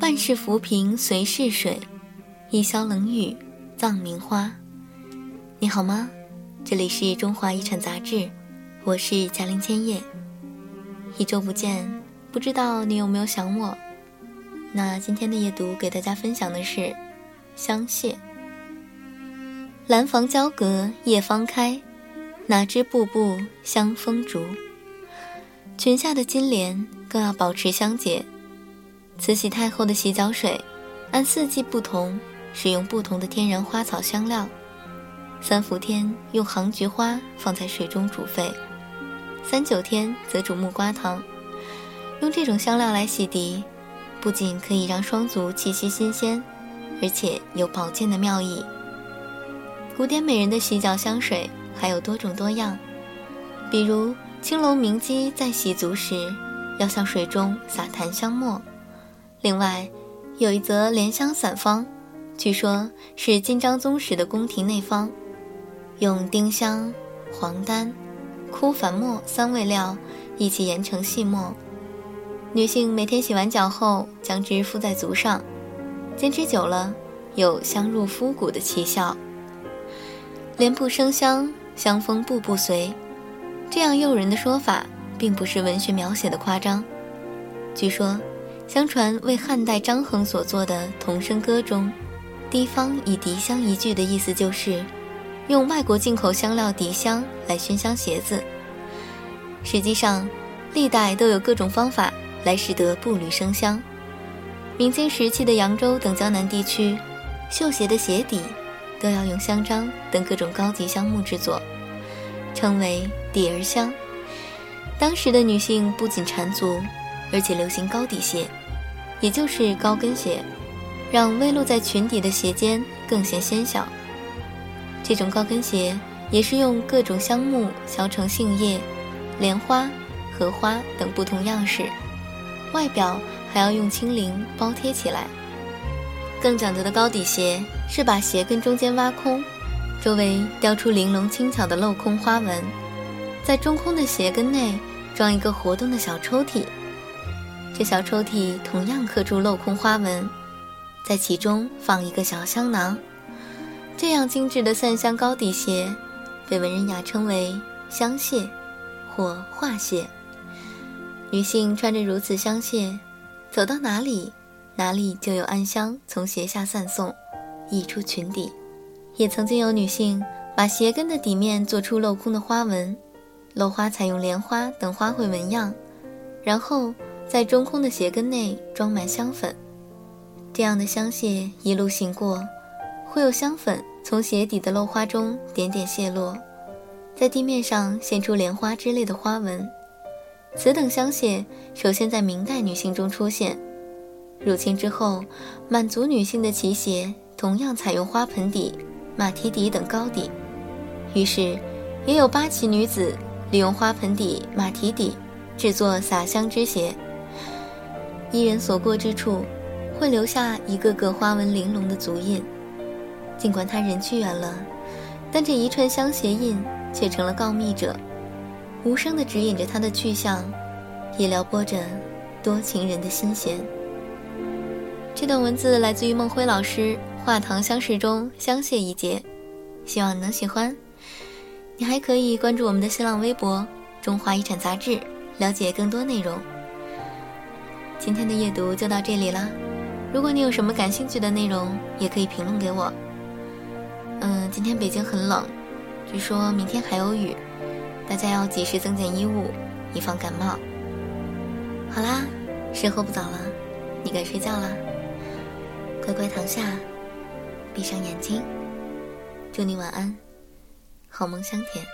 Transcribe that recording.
半世浮萍随逝水，一宵冷雨葬名花。你好吗？这里是中华遗产杂志，我是嘉玲千叶。一周不见，不知道你有没有想我？那今天的夜读给大家分享的是香榭。兰房交阁夜方开，哪知步步香风逐。裙下的金莲更要保持香洁。慈禧太后的洗脚水，按四季不同，使用不同的天然花草香料。三伏天用杭菊花放在水中煮沸，三九天则煮木瓜汤。用这种香料来洗涤，不仅可以让双足气息新鲜，而且有保健的妙意。古典美人的洗脚香水还有多种多样，比如青楼名妓在洗足时，要向水中撒檀香末。另外，有一则莲香散方，据说是金章宗时的宫廷内方，用丁香、黄丹、枯矾末三味料一起研成细末。女性每天洗完脚后，将之敷在足上，坚持久了，有香入肤骨的奇效。莲步生香，香风步步随，这样诱人的说法，并不是文学描写的夸张。据说。相传为汉代张衡所作的《童声歌》中，“滴方以涤香”一句的意思就是，用外国进口香料涤香来熏香鞋子。实际上，历代都有各种方法来使得步履生香。明清时期的扬州等江南地区，绣鞋的鞋底都要用香樟等各种高级香木制作，称为“底儿香”。当时的女性不仅缠足，而且流行高底鞋。也就是高跟鞋，让微露在裙底的鞋尖更显纤小。这种高跟鞋也是用各种香木削成杏叶、莲花、荷花等不同样式，外表还要用青绫包贴起来。更讲究的高底鞋是把鞋跟中间挖空，周围雕出玲珑轻巧的镂空花纹，在中空的鞋跟内装一个活动的小抽屉。这小抽屉同样刻出镂空花纹，在其中放一个小香囊。这样精致的散香高底鞋，被文人雅称为香榭，或画榭。女性穿着如此香榭，走到哪里，哪里就有暗香从鞋下散送，溢出裙底。也曾经有女性把鞋跟的底面做出镂空的花纹，镂花采用莲花等花卉纹样，然后。在中空的鞋跟内装满香粉，这样的香榭一路行过，会有香粉从鞋底的镂花中点点泻落，在地面上现出莲花之类的花纹。此等香榭首先在明代女性中出现，入清之后，满族女性的旗鞋同样采用花盆底、马蹄底等高底，于是也有八旗女子利用花盆底、马蹄底制作洒香之鞋。一人所过之处，会留下一个个花纹玲珑的足印。尽管他人去远了，但这一串香鞋印却成了告密者，无声地指引着他的去向，也撩拨着多情人的心弦。这段文字来自于孟辉老师《画堂相识》中香榭一节，希望你能喜欢。你还可以关注我们的新浪微博“中华遗产杂志”，了解更多内容。今天的阅读就到这里啦，如果你有什么感兴趣的内容，也可以评论给我。嗯，今天北京很冷，据说明天还有雨，大家要及时增减衣物，以防感冒。好啦，时候不早了，你该睡觉啦，乖乖躺下，闭上眼睛，祝你晚安，好梦香甜。